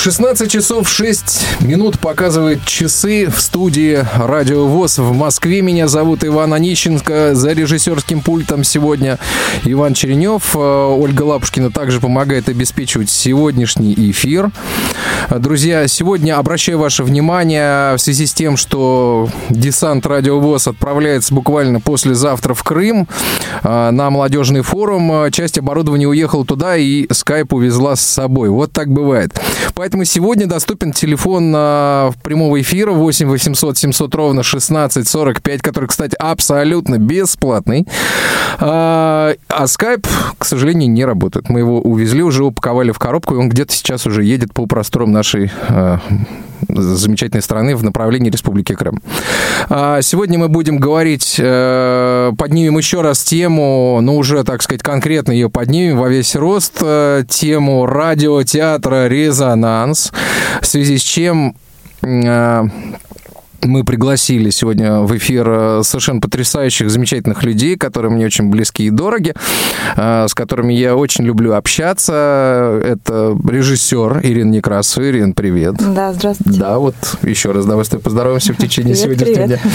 16 часов 6 минут показывает часы в студии Радио ВОЗ в Москве. Меня зовут Иван Онищенко. За режиссерским пультом сегодня Иван Черенев. Э, Ольга Лапушкина также помогает обеспечивать сегодняшний эфир. Друзья, сегодня обращаю ваше внимание в связи с тем, что десант Радио ВОЗ отправляется буквально послезавтра в Крым э, на молодежный форум. Часть оборудования уехала туда и скайп увезла с собой. Вот так бывает. Поэтому сегодня доступен телефон э, прямого эфира 8 800 700 ровно 16 45, который, кстати, абсолютно бесплатный. А, а скайп, к сожалению, не работает. Мы его увезли, уже упаковали в коробку, и он где-то сейчас уже едет по просторам нашей э, замечательной страны в направлении Республики Крым. А сегодня мы будем говорить, э, поднимем еще раз тему, ну уже, так сказать, конкретно ее поднимем во весь рост, э, тему радиотеатра «Резонанс», в связи с чем э, мы пригласили сегодня в эфир э, совершенно потрясающих, замечательных людей, которые мне очень близки и дороги, э, с которыми я очень люблю общаться. Это режиссер Ирина Некрасова. Ирина, привет. Да, здравствуйте. Да, вот еще раз давай с тобой поздороваемся в течение Привет, сегодняшнего привет. дня.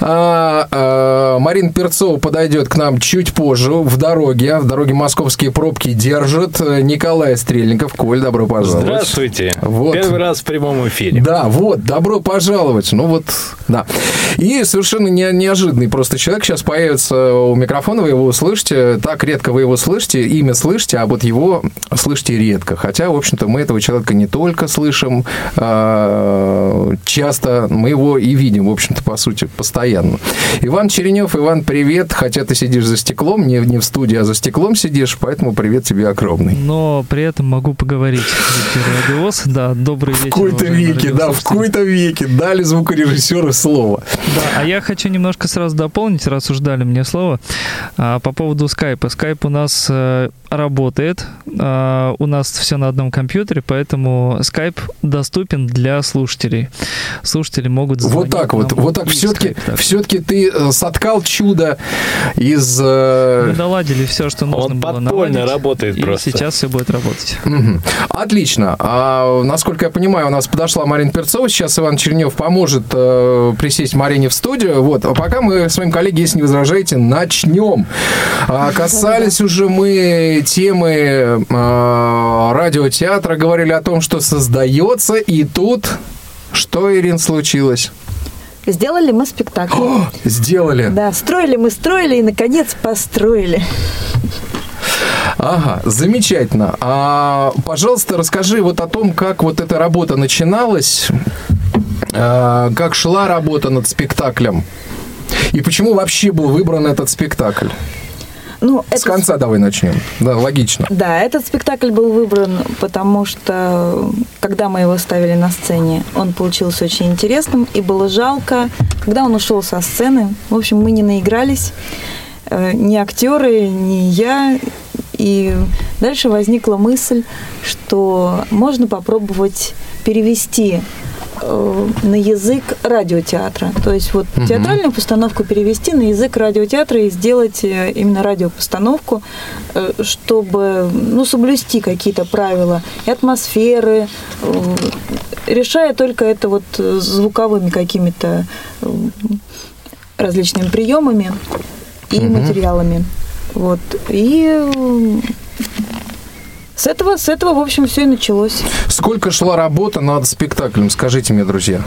А, а, Марина Перцова подойдет к нам чуть позже в дороге. В дороге московские пробки держит. Николай Стрельников. Коль, добро пожаловать. Здравствуйте. Вот. Первый раз в прямом эфире. Да, вот, добро пожаловать. Ну вот, да. И совершенно не- неожиданный просто человек сейчас появится у микрофона, вы его услышите. Так редко вы его слышите, имя слышите, а вот его слышите редко. Хотя, в общем-то, мы этого человека не только слышим а, часто, мы его и видим, в общем-то, по сути, постоянно. Иван Черенев, Иван, привет. Хотя ты сидишь за стеклом, не, не в студии, а за стеклом сидишь, поэтому привет тебе огромный. но при этом могу поговорить в. Да, добрый В вечер. какой-то уважаемые веке, да, в какой-то веке дали звукорежиссеру слово. Да, а я хочу немножко сразу дополнить, раз уж дали мне слово, а, по поводу скайпа. Скайп у нас э, работает, а, у нас все на одном компьютере, поэтому скайп доступен для слушателей. Слушатели могут Вот так вот, вот так все-таки, все-таки ты э, соткал чудо из... э, Мы доладили все, что нужно Он было наладить, работает и просто. сейчас все будет работать. Отлично. А, насколько я понимаю, у нас подошла Марина Перцова. Сейчас Иван Чернев поможет э, присесть Марине в студию. Вот. А пока мы с вами, коллеги, если не возражаете, начнем. А, касались уже мы темы э, радиотеатра, говорили о том, что создается, и тут... Что, Ирин, случилось? Сделали мы спектакль. Сделали. Да, строили мы, строили и, наконец, построили. Ага, замечательно. А, пожалуйста, расскажи вот о том, как вот эта работа начиналась, как шла работа над спектаклем, и почему вообще был выбран этот спектакль. Ну, С конца давай начнем. Да, логично. Да, этот спектакль был выбран, потому что, когда мы его ставили на сцене, он получился очень интересным, и было жалко, когда он ушел со сцены. В общем, мы не наигрались, э, ни актеры, ни я. И дальше возникла мысль, что можно попробовать перевести э, на язык радиотеатра. То есть вот Мгм. театральную постановку перевести на язык радиотеатра и сделать э, именно радиопостановку, э, чтобы ну, соблюсти какие-то правила и атмосферы, э, решая только это вот э, звуковыми какими-то э, различными приемами и Мгм. материалами. Вот. И э, с этого, с этого, в общем, все и началось. Сколько шла работа над спектаклем, скажите мне, друзья?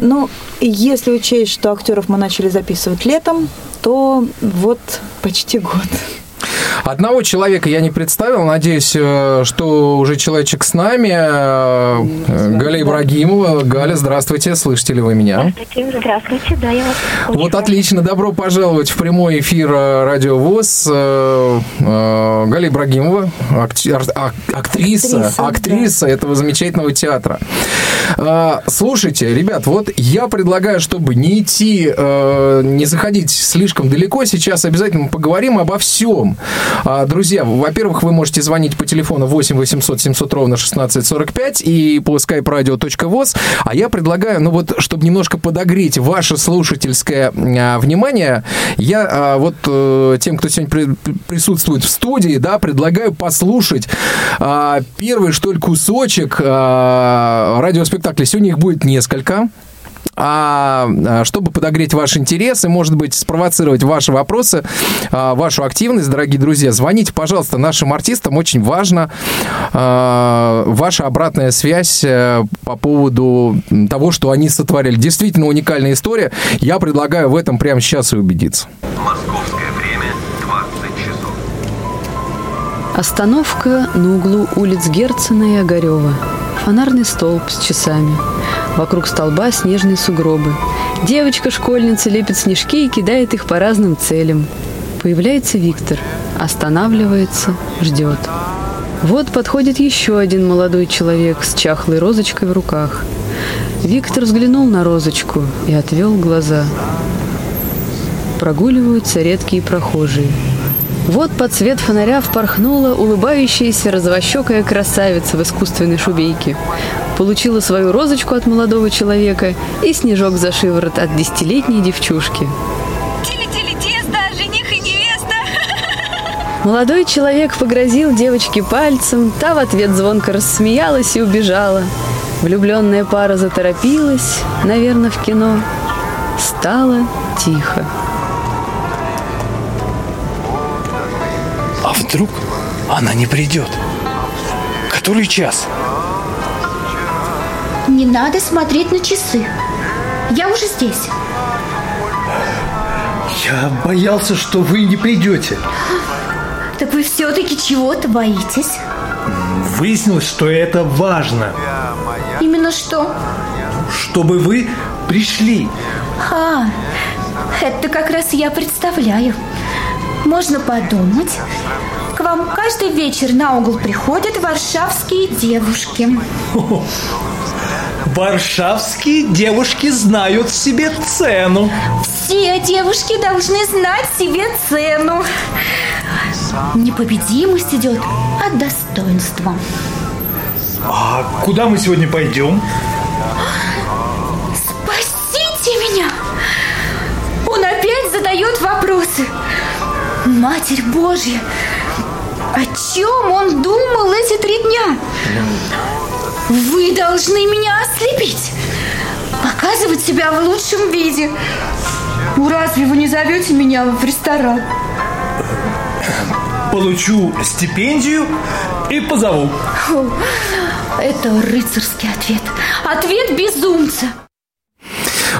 Ну, если учесть, что актеров мы начали записывать летом, то вот почти год. Одного человека я не представил. Надеюсь, э, что уже человечек с нами. Э, Галя Ибрагимова. Галя, здравствуйте. Слышите ли вы меня? Здравствуйте, здравствуйте, да, я вас слышу. Вот отлично, добро пожаловать в прямой эфир э, Радио ВОЗ. Галя Ибрагимова, ак- актриса, Актриса, этого замечательного театра. Слушайте, ребят, вот я предлагаю, чтобы не идти, не заходить слишком далеко, сейчас обязательно поговорим обо всем. А, Друзья, во-первых, вы можете звонить по телефону 8 800 700 ровно 1645 и по skype radio.voz. А я предлагаю, ну вот, чтобы немножко подогреть ваше слушательское а, внимание, я а, вот э, тем, кто сегодня при- присутствует в студии, да, предлагаю послушать первый, что ли, кусочек радиоспектакля. Сегодня их будет несколько. А а, чтобы подогреть ваш интерес и, может быть, спровоцировать ваши вопросы, а, вашу активность, дорогие друзья, звоните, пожалуйста, нашим артистам. Очень важно а, ваша обратная связь э, по поводу того, что они сотворили. Действительно уникальная история. Я предлагаю в этом прямо сейчас и убедиться. Московское время 20 часов. Остановка на углу улиц Герцена и Огарева. Фонарный столб с часами. Вокруг столба снежные сугробы. Девочка-школьница лепит снежки и кидает их по разным целям. Появляется Виктор. Останавливается, ждет. Вот подходит еще один молодой человек с чахлой розочкой в руках. Виктор взглянул на розочку и отвел глаза. Прогуливаются редкие прохожие. Вот под свет фонаря впорхнула улыбающаяся розовощекая красавица в искусственной шубейке. Получила свою розочку от молодого человека и снежок за шиворот от десятилетней девчушки. Тили-тили тесто, жених и невеста. Молодой человек погрозил девочке пальцем, та в ответ звонко рассмеялась и убежала. Влюбленная пара заторопилась, наверное, в кино. Стало тихо. Вдруг она не придет? Который час? Не надо смотреть на часы. Я уже здесь. Я боялся, что вы не придете. Так вы все-таки чего-то боитесь? Выяснилось, что это важно, Именно что? чтобы вы пришли. А, это как раз я представляю. Можно подумать. К вам каждый вечер на угол приходят варшавские девушки. Варшавские девушки знают себе цену. Все девушки должны знать себе цену. Непобедимость идет от достоинства. А куда мы сегодня пойдем? Спасите меня! Он опять задает вопросы. Матерь Божья! О чем он думал эти три дня? Вы должны меня ослепить. Показывать себя в лучшем виде. Ну, разве вы не зовете меня в ресторан? Получу стипендию и позову. Это рыцарский ответ. Ответ безумца.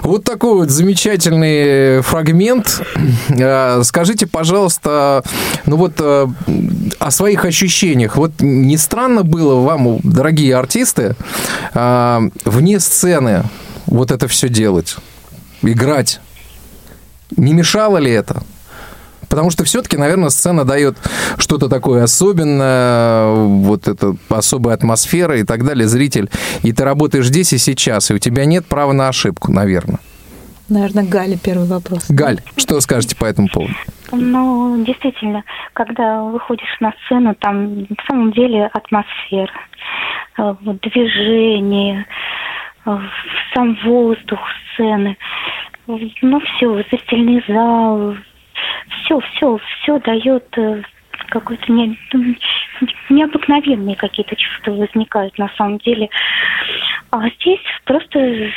Вот такой вот замечательный фрагмент. Э, Скажите, пожалуйста, ну вот э, о своих ощущениях. Вот не странно было вам, дорогие артисты, э, вне сцены вот это все делать, играть? Не мешало ли это? Потому что все-таки, наверное, сцена дает что-то такое особенное, вот это особая атмосфера и так далее, зритель. И ты работаешь здесь и сейчас, и у тебя нет права на ошибку, наверное. Наверное, Галя первый вопрос. Галь, что скажете по этому поводу? Ну, действительно, когда выходишь на сцену, там на самом деле атмосфера, движение, сам воздух сцены, ну все, зрительный зал, все, все, все дает э, какой-то не, ну, необыкновенные какие-то чувства возникают на самом деле. А здесь просто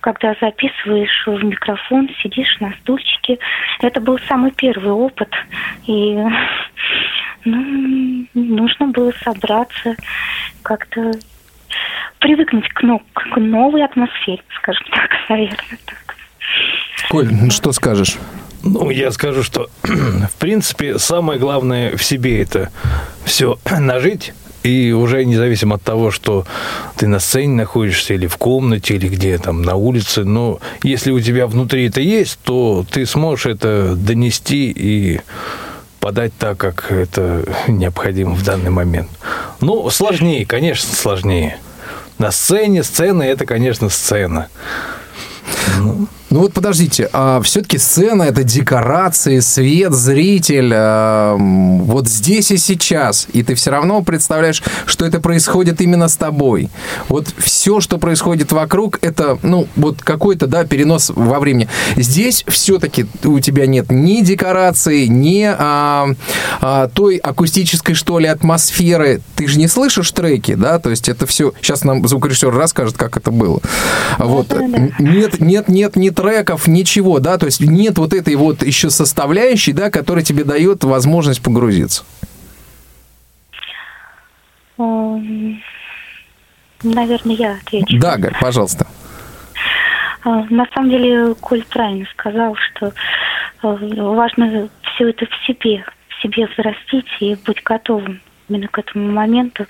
когда записываешь в микрофон, сидишь на стульчике. Это был самый первый опыт. И ну, нужно было собраться, как-то привыкнуть к, но- к новой атмосфере, скажем так, наверное. Так. Коль, ну что скажешь? Ну, я скажу, что, в принципе, самое главное в себе это все нажить. И уже независимо от того, что ты на сцене находишься или в комнате, или где там на улице, но если у тебя внутри это есть, то ты сможешь это донести и подать так, как это необходимо в данный момент. Ну, сложнее, конечно, сложнее. На сцене, сцена – это, конечно, сцена. Ну вот подождите, а все-таки сцена это декорации, свет, зритель, а, вот здесь и сейчас, и ты все равно представляешь, что это происходит именно с тобой. Вот все, что происходит вокруг, это, ну, вот какой-то, да, перенос во времени. Здесь все-таки у тебя нет ни декорации, ни а, а, той акустической, что ли, атмосферы. Ты же не слышишь треки, да, то есть это все... Сейчас нам звукорежиссер расскажет, как это было. Вот. Нет, нет, нет ни треков, ничего, да, то есть нет вот этой вот еще составляющей, да, которая тебе дает возможность погрузиться. Наверное, я отвечу. Да, Галь, пожалуйста. А, На самом деле, Коль правильно сказал, что э, важно все это в себе, в себе взрастить и быть готовым именно к этому моменту.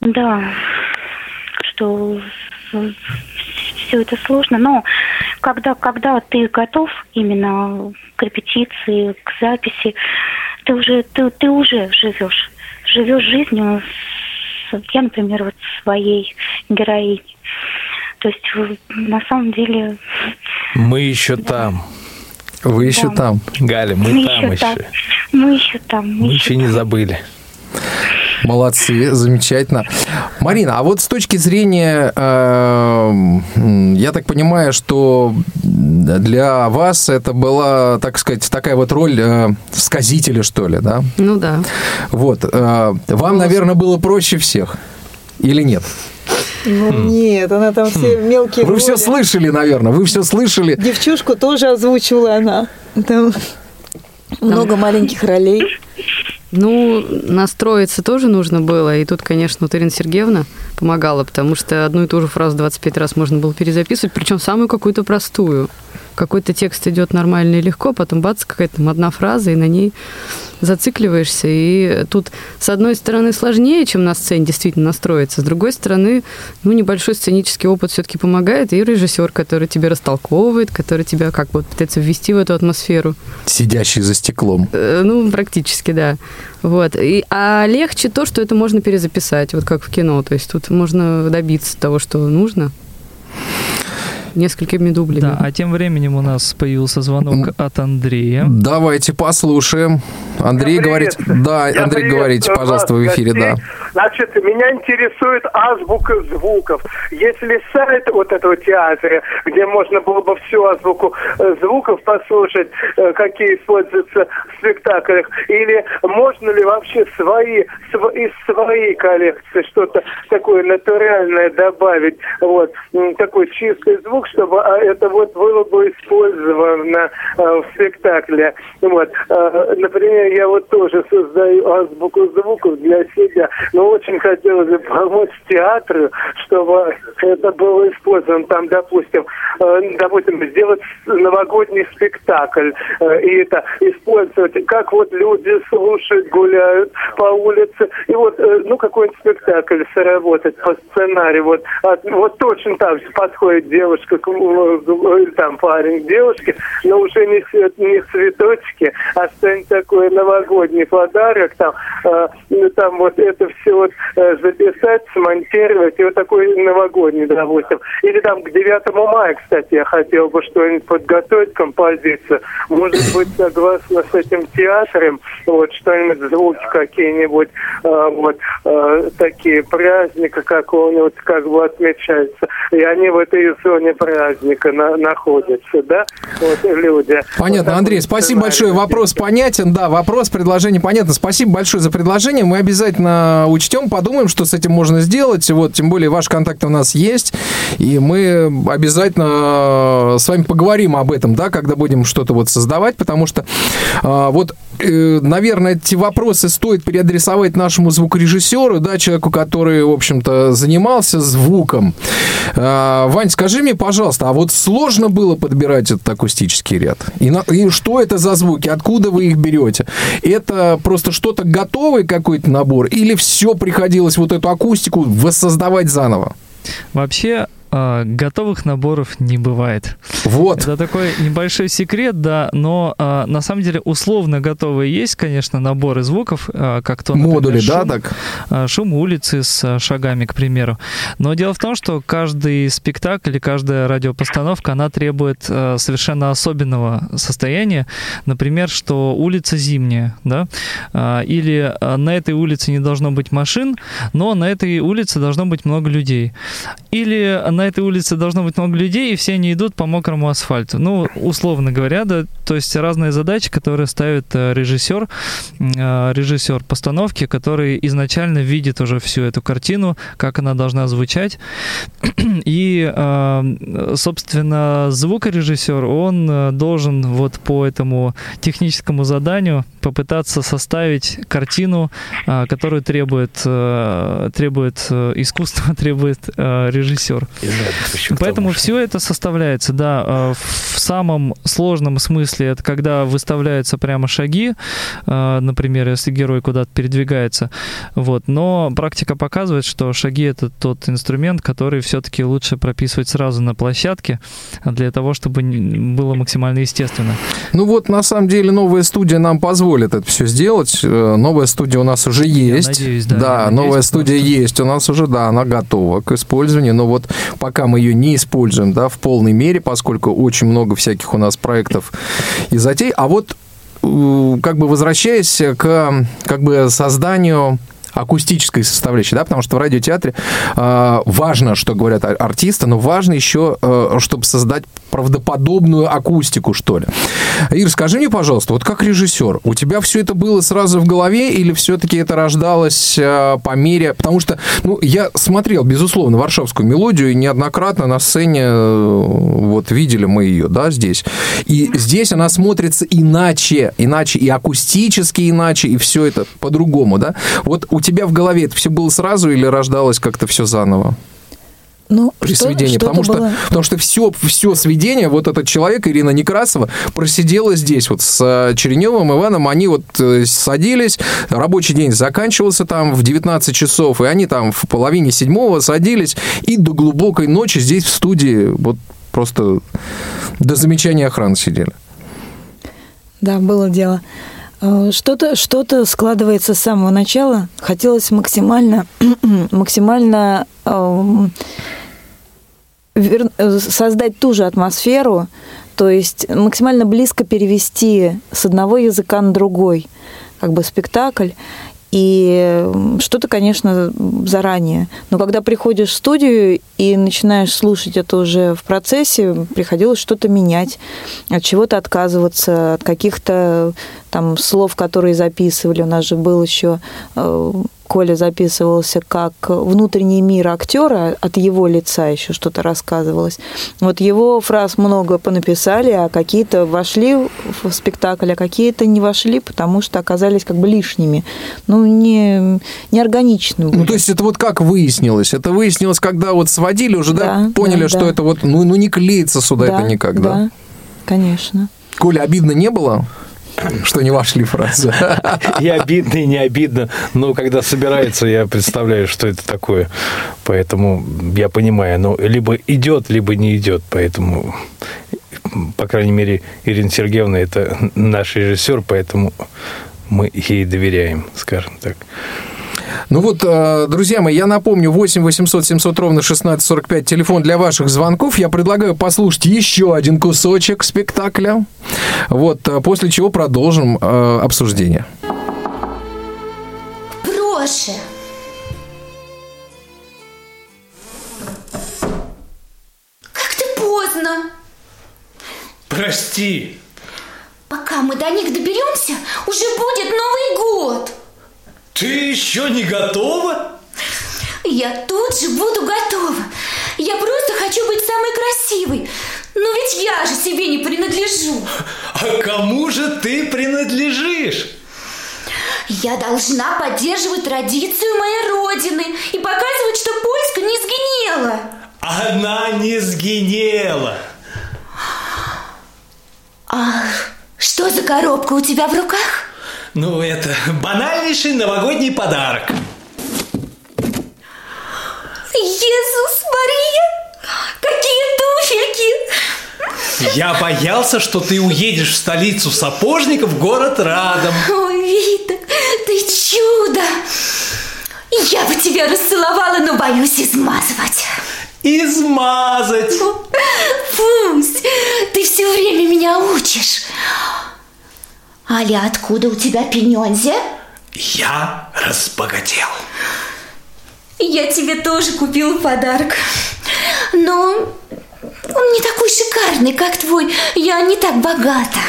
Да, что все это сложно, но когда, когда ты готов именно к репетиции, к записи, ты уже, ты, ты уже живешь, живешь жизнью, с- я, например, вот своей героиней. То есть на самом деле Мы еще там. Вы еще Да. там. Галя, мы, мы там еще там, еще. мы еще там, Мы еще не забыли. Молодцы, замечательно. Марина, а вот с точки зрения, э, м, я так понимаю, что для вас это была, так сказать, такая вот роль э, сказителя, что ли, да? Ну да. Вот. э, вам, наверное, было проще всех. Или нет? Ну нет, она там все мелкие Вы все роли. слышали, наверное, вы все слышали. Девчушку тоже озвучивала она. Там много маленьких ролей. Ну, настроиться тоже нужно было. И тут, конечно, вот Ирина Сергеевна помогала, потому что одну и ту же фразу 25 раз можно было перезаписывать, причем самую какую-то простую. Какой-то текст идет нормально и легко, потом бац, какая-то одна фраза, и на ней зацикливаешься. И тут, с одной стороны, сложнее, чем на сцене действительно настроиться, с другой стороны, ну, небольшой сценический опыт все-таки помогает, и режиссер, который тебя растолковывает, который тебя как бы пытается ввести в эту атмосферу. Сидящий за стеклом. Э, Ну, практически, да. Вот. И, а легче то, что это можно перезаписать, вот как в кино. То есть тут можно добиться того, что нужно несколькими дублями. Да, а тем временем у нас появился звонок от Андрея. Давайте послушаем. Андрей говорит... Да, Я Андрей, говорите, пожалуйста, в эфире, да. Значит, меня интересует азбука звуков. Если сайт вот этого театра, где можно было бы всю азбуку э, звуков послушать, э, какие используются в спектаклях, или можно ли вообще свои, св- из своей коллекции что-то такое натуральное добавить, вот, такой чистый звук, чтобы а, это вот было бы использовано э, в спектакле. Вот. Э, Например, я вот тоже создаю азбуку звуков для себя, но очень хотелось бы помочь театру, чтобы это было использовано. Там, допустим, допустим, сделать новогодний спектакль и это использовать, как вот люди слушают, гуляют по улице, и вот, э, ну, какой-нибудь спектакль сработать по сценарию, вот, от- вот точно так же подходит девушка, к, м, или там парень девушке, но уже не, не цветочки, а что-нибудь такое новогодний подарок, там, э, ну, там вот это все вот э, записать, смонтировать, и вот такой новогодний, допустим. Или там к 9 мая, кстати, я хотел бы что-нибудь подготовить, композицию. Может быть, согласно с этим театром, вот что-нибудь, звуки какие-нибудь, э, вот э, такие праздника какого-нибудь как бы отмечаются. И они в этой зоне праздника на- находятся, да, вот люди. Понятно, Вот Андрей, спасибо большое. Вопрос понятен. Да, вопрос, предложение понятно. Спасибо большое за предложение. Мы обязательно учтем, подумаем, что с этим можно сделать. Вот, тем более, ваши контакты у нас есть. И мы обязательно э, с вами поговорим об этом, да, когда будем что-то вот создавать, потому что э, вот, наверное, эти вопросы стоит переадресовать нашему звукорежиссеру, да, человеку, который, в общем-то, занимался звуком. Э, Вань, скажи мне, пожалуйста, а вот сложно было подбирать этот акустический ряд? И, на- и что это за звуки? Откуда вы их берете? Это просто что-то готовый какой-то набор? Или все приходилось вот эту акустику воссоздавать заново? Вообще, а, готовых наборов не бывает. Вот. Это такой небольшой секрет, да, но а, на самом деле условно готовые есть, конечно, наборы звуков, а, как то, например, Модули, да, шум, так? а, шум улицы с а, шагами, к примеру. Но дело в том, что каждый спектакль и каждая радиопостановка, она требует а, совершенно особенного состояния. Например, что улица зимняя, да, а, или а, на этой улице не должно быть машин, но на этой улице должно быть много людей. Или на этой улице должно быть много людей, и все они идут по мокрому асфальту. Ну, условно говоря, да, то есть разные задачи, которые ставит э, режиссер, э, режиссер постановки, который изначально видит уже всю эту картину, как она должна звучать. И, э, собственно, звукорежиссер, он э, должен вот по этому техническому заданию попытаться составить картину, э, которую требует, э, требует э, искусство, требует э, Поэтому все это составляется, да, э, в самом сложном смысле это когда выставляются прямо шаги, э, например, если герой куда-то передвигается, вот. Но практика показывает, что шаги это тот инструмент, который все-таки лучше прописывать сразу на площадке для того, чтобы было максимально естественно. Ну вот, на самом деле, новая студия нам позволит это все сделать. Э, Новая студия у нас уже есть. надеюсь, да, я надеюсь, новая студия есть. У нас уже, да, она готова к использованию. Но вот пока мы ее не используем, да, в полной мере, поскольку очень много всяких у нас проектов и затей. А вот э, как бы возвращаясь к как бы созданию акустической составляющей, да, потому что в радиотеатре э, важно, что говорят ар- артисты, но важно еще, э, чтобы создать правдоподобную акустику, что ли. Ир, скажи мне, пожалуйста, вот как режиссер, у тебя все это было сразу в голове или все-таки это рождалось э, по мере... Потому что, ну, я смотрел, безусловно, варшавскую мелодию, и неоднократно на сцене, э, вот, видели мы ее, да, здесь. И здесь она смотрится иначе, иначе и акустически иначе, и все это по-другому, да? Вот у тебя в голове это все было сразу или рождалось как-то все заново? Ну, при что- сведении, что-то потому что, было. потому что все, все сведение, вот этот человек, Ирина Некрасова, просидела здесь вот с э, Череневым, Иваном, они вот э, садились, рабочий день заканчивался там в 19 часов, и они там в половине седьмого садились, и до глубокой ночи здесь в студии вот просто до замечания охраны сидели. Да, было дело. Э, Что-то что складывается с самого начала. Хотелось максимально, максимально эм, э, создать ту же атмосферу, то есть максимально близко перевести с одного языка на другой, как бы спектакль. И м, что-то, конечно, заранее. Но когда приходишь в студию и начинаешь слушать это уже в процессе, приходилось что-то менять, от чего-то отказываться, от каких-то там слов, которые записывали. У нас же был еще э, Коля записывался как внутренний мир актера, от его лица еще что-то рассказывалось. Вот его фраз много понаписали, а какие-то вошли в спектакль, а какие-то не вошли, потому что оказались как бы лишними. Ну, не, неорганичными. Ну, то есть это вот как выяснилось? Это выяснилось, когда вот сводили уже, да, Да, поняли, да, что да. это вот, ну, ну не клеится сюда это никак, да? Да, конечно. Коля, обидно не было? Что не вошли фразы. И обидно, и не обидно. Но когда собирается, я представляю, что это такое. Поэтому я понимаю, ну, либо идет, либо не идет. Поэтому, по крайней мере, Ирина Сергеевна – это наш режиссер, поэтому мы ей доверяем, скажем так. Ну вот, э, друзья мои, я напомню, 8 800 700 ровно 1645, телефон для ваших звонков. Я предлагаю послушать еще один кусочек спектакля. Вот, э, после чего продолжим э, обсуждение. Проще. Как ты поздно. Прости. Пока мы до них доберемся, уже будет Новый год. Ты еще не готова? Я тут же буду готова. Я просто хочу быть самой красивой. Но ведь я же себе не принадлежу. А кому же ты принадлежишь? Я должна поддерживать традицию моей родины и показывать, что Польска не сгинела. Она не сгинела. А что за коробка у тебя в руках? Ну, это банальнейший новогодний подарок. Иисус Мария! Я боялся, что ты уедешь в столицу сапожников, город Радом. Ой, Вита, ты чудо! Я бы тебя расцеловала, но боюсь измазывать. Измазать! Пусть, ты все время меня учишь. Аля, откуда у тебя пенензе? Я разбогател. Я тебе тоже купила подарок. Но он не такой шикарный, как твой. Я не так богата.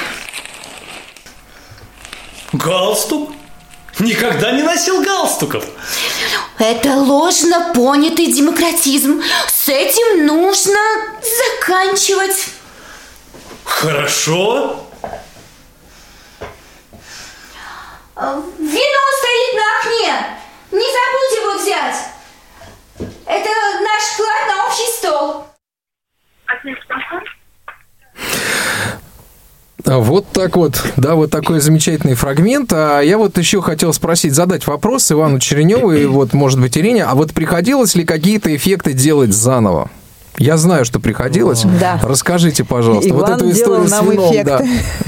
Галстук? Никогда не носил галстуков. Это ложно понятый демократизм. С этим нужно заканчивать. Хорошо. Вино стоит на окне. Не забудь его взять. Это наш вклад на общий стол. А Вот так вот, да, вот такой замечательный фрагмент. А я вот еще хотел спросить, задать вопрос Ивану Череневу и вот, может быть, Ирине, а вот приходилось ли какие-то эффекты делать заново? Я знаю, что приходилось. Да. Расскажите, пожалуйста, вот Иван эту историю с вином, эффекты. да.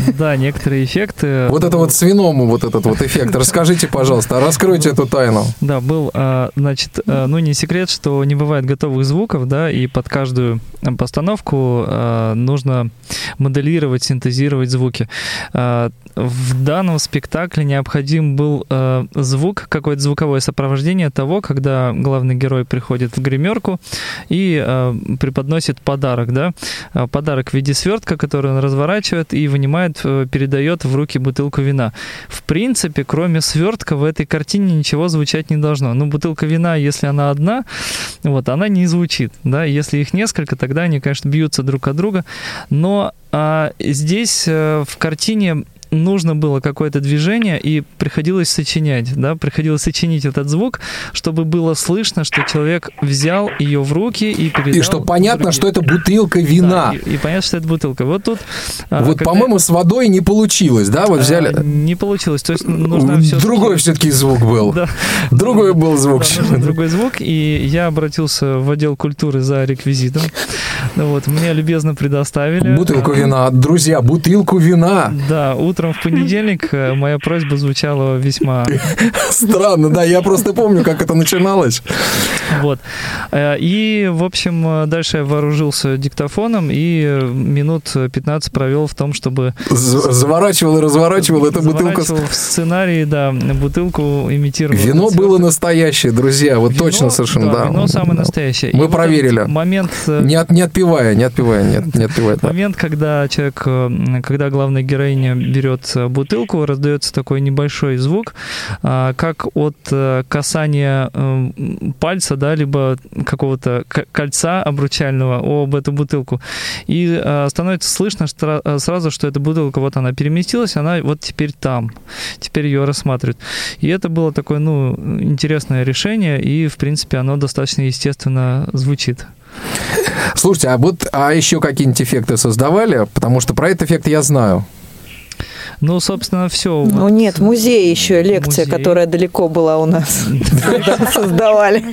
Да, некоторые эффекты. Вот это вот с вином, вот этот вот эффект. Расскажите, пожалуйста, раскройте эту тайну. Да, был, а, значит, а, ну не секрет, что не бывает готовых звуков, да, и под каждую а, постановку а, нужно моделировать, синтезировать звуки. А, В данном спектакле необходим был а, звук, какое-то звуковое сопровождение того, когда главный герой приходит в гримерку и а, преподносит подарок, да, А, подарок в виде свертка, который он разворачивает и вынимает, э, передает в руки бутылку вина. В принципе, кроме свертка в этой картине ничего звучать не должно. Ну, бутылка вина, если она одна, вот, она не звучит, да, если их несколько, тогда они, конечно, бьются друг от друга, но а, здесь э, в картине нужно было какое-то движение, и приходилось сочинять, да, приходилось сочинить этот звук, чтобы было слышно, что человек взял ее в руки и передал. И что понятно, что это бутылка вина. Да, и, и понятно, что это бутылка. Вот тут... а, Вот, когда- по-моему, с водой не получилось, да? Вот а, взяли... Не получилось, то есть нужно все Другой все-таки звук был. Да. Другой был звук. Да, другой звук, и я обратился в отдел культуры за реквизитом. Ну Вот, мне любезно предоставили. Бутылку вина. Друзья, бутылку вина. Да, утром в понедельник э, моя просьба звучала весьма... Странно, да, я просто помню, как это начиналось. Вот. Э, И, в общем, э, дальше я вооружился диктофоном и минут 15 провел в том, чтобы... Заворачивал и разворачивал эту бутылку. в сценарии, да, бутылку имитировал. Вино было настоящее, друзья, вот Вино, точно совершенно, да. Вино самое настоящее. Мы И проверили. Момент... Не, от- не отпивая, не отпивая, нет, не отпивая. да. Момент, когда человек, когда главная героиня берет э, бутылку, раздается такой небольшой звук, а, как от э, касания э, пальца, да, либо какого-то кольца обручального об эту бутылку. И э, становится слышно штра- э, сразу, что эта бутылка, вот она переместилась, она вот теперь там, теперь ее рассматривают. И это было такое, ну, интересное решение, и, в принципе, оно достаточно естественно звучит. Слушайте, а вот а еще какие-нибудь эффекты создавали? Потому что про этот эффект я знаю. Ну, собственно, все. Ну нет, в музее еще лекция, Музей. которая далеко была у нас. Создавали.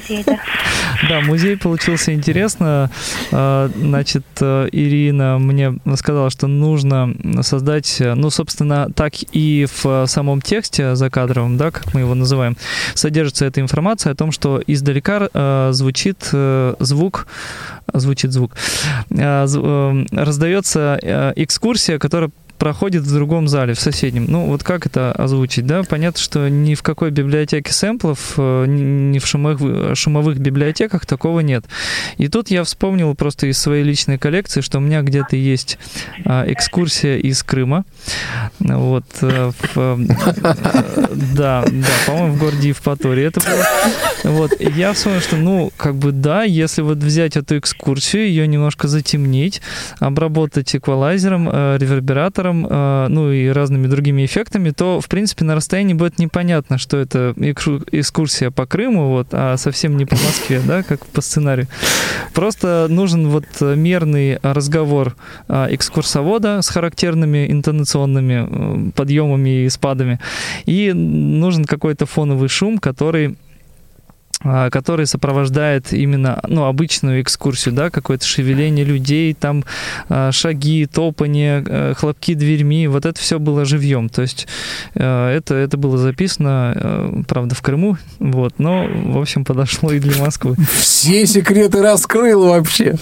Да, музей получился интересно. А, Значит, э, Ирина мне сказала, что нужно создать, ну, собственно, так и в самом тексте закадровом, да, как мы его называем, содержится эта информация о том, что издалека э, звучит э, звук, звучит звук, раздается экскурсия, которая проходит в другом зале, в соседнем. Ну, вот как это озвучить, да? Понятно, что ни в какой библиотеке сэмплов, э, ни в шумовых, шумовых библиотеках такого нет. И тут я вспомнил просто из своей личной коллекции, что у меня где-то есть а, экскурсия из Крыма. Вот. э, э, да, да, по-моему, в городе Евпатории это было. Вот. Я вспомнил, что, ну, как бы, да, если вот взять эту экскурсию, ее немножко затемнить, обработать эквалайзером, ревербератором, э, ну и разными другими эффектами, то, в принципе, на расстоянии будет непонятно, что это экскурсия по Крыму, вот, а совсем не по Москве, да, как по сценарию. Просто нужен вот мерный разговор а, экскурсовода с характерными интонационными э, подъемами и спадами, и нужен какой-то фоновый шум, который который сопровождает именно, ну, обычную экскурсию, да, какое-то шевеление людей, там а, шаги, топание, э, хлопки дверьми, вот это все было живьем, то есть это, это было записано, правда, в Крыму, вот, но, в общем, подошло и для Москвы. Все секреты раскрыл вообще.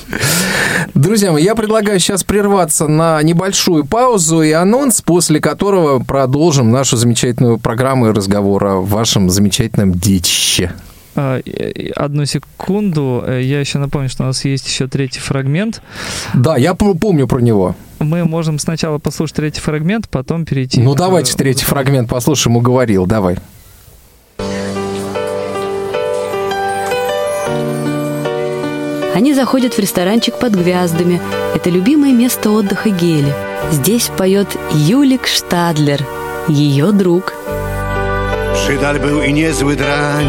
Друзья мои, я предлагаю сейчас прерваться на небольшую паузу и анонс, после которого продолжим нашу замечательную программу и разговор о вашем замечательном детище. А, э, Одну секунду. Э, Я еще напомню, что у нас есть еще третий фрагмент. Да, я помню про него. Мы можем сначала послушать третий фрагмент, потом перейти. Ну, к- давайте третий фрагмент послушаем, уговорил, давай. Они заходят в ресторанчик под гвяздами. Это любимое место отдыха Гели. Здесь поет Юлик Штадлер, ее друг. Przydal był i niezły drań,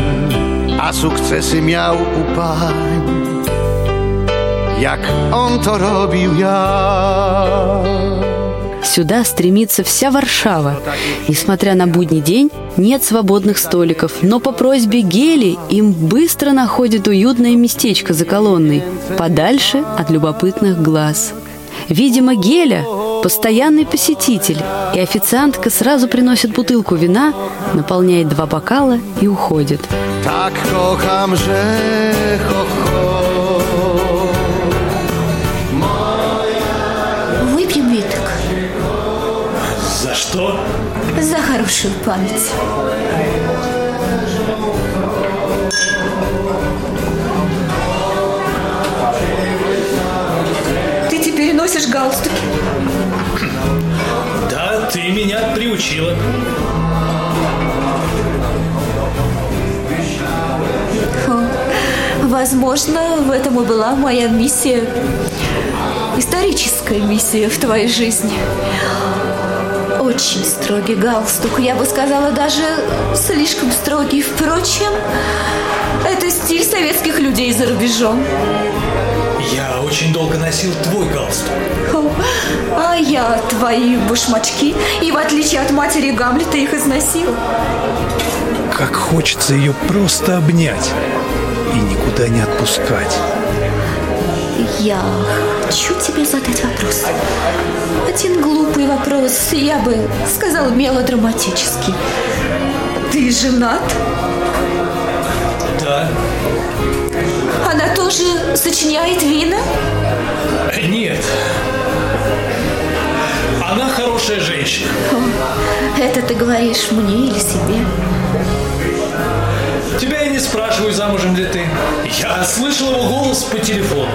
a sukcesy miał u pań. Jak on to robił ja. Сюда стремится вся Варшава. Несмотря на будний день, нет свободных столиков, но по просьбе Гели им быстро находят уютное местечко за колонной, подальше от любопытных глаз. Видимо, Геля – постоянный посетитель, и официантка сразу приносит бутылку вина, наполняет два бокала и уходит. Że ho, ho. Выпьем, Виток, За что? за хорошую память. Носишь галстуки. Да, ты меня приучила. Возможно, в этом и была моя миссия. Историческая миссия в твоей жизни. Очень строгий галстук. Я бы сказала, даже слишком строгий. Впрочем, это стиль советских людей за рубежом. Я очень долго носил твой галстук. А я твои башмачки. И в отличие от матери Гамлета их износил. Как хочется ее просто обнять и никуда не отпускать. Я хочу тебе задать вопрос. Один глупый вопрос, я бы сказала мелодраматический. Ты женат? Да. Она тоже сочиняет вина? Нет. Она хорошая женщина. О, Это ты говоришь мне или себе? Тебя я не спрашиваю, замужем ли ты. Я слышал его голос по телефону.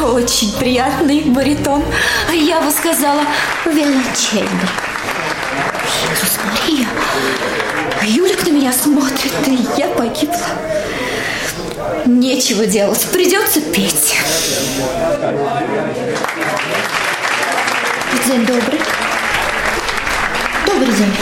Очень приятный баритон. А Я бы сказала, величайный. Иисус Мария, Юлик на меня смотрит, и я погибла. Нечего делать, придется петь. День добрый. Добрый день.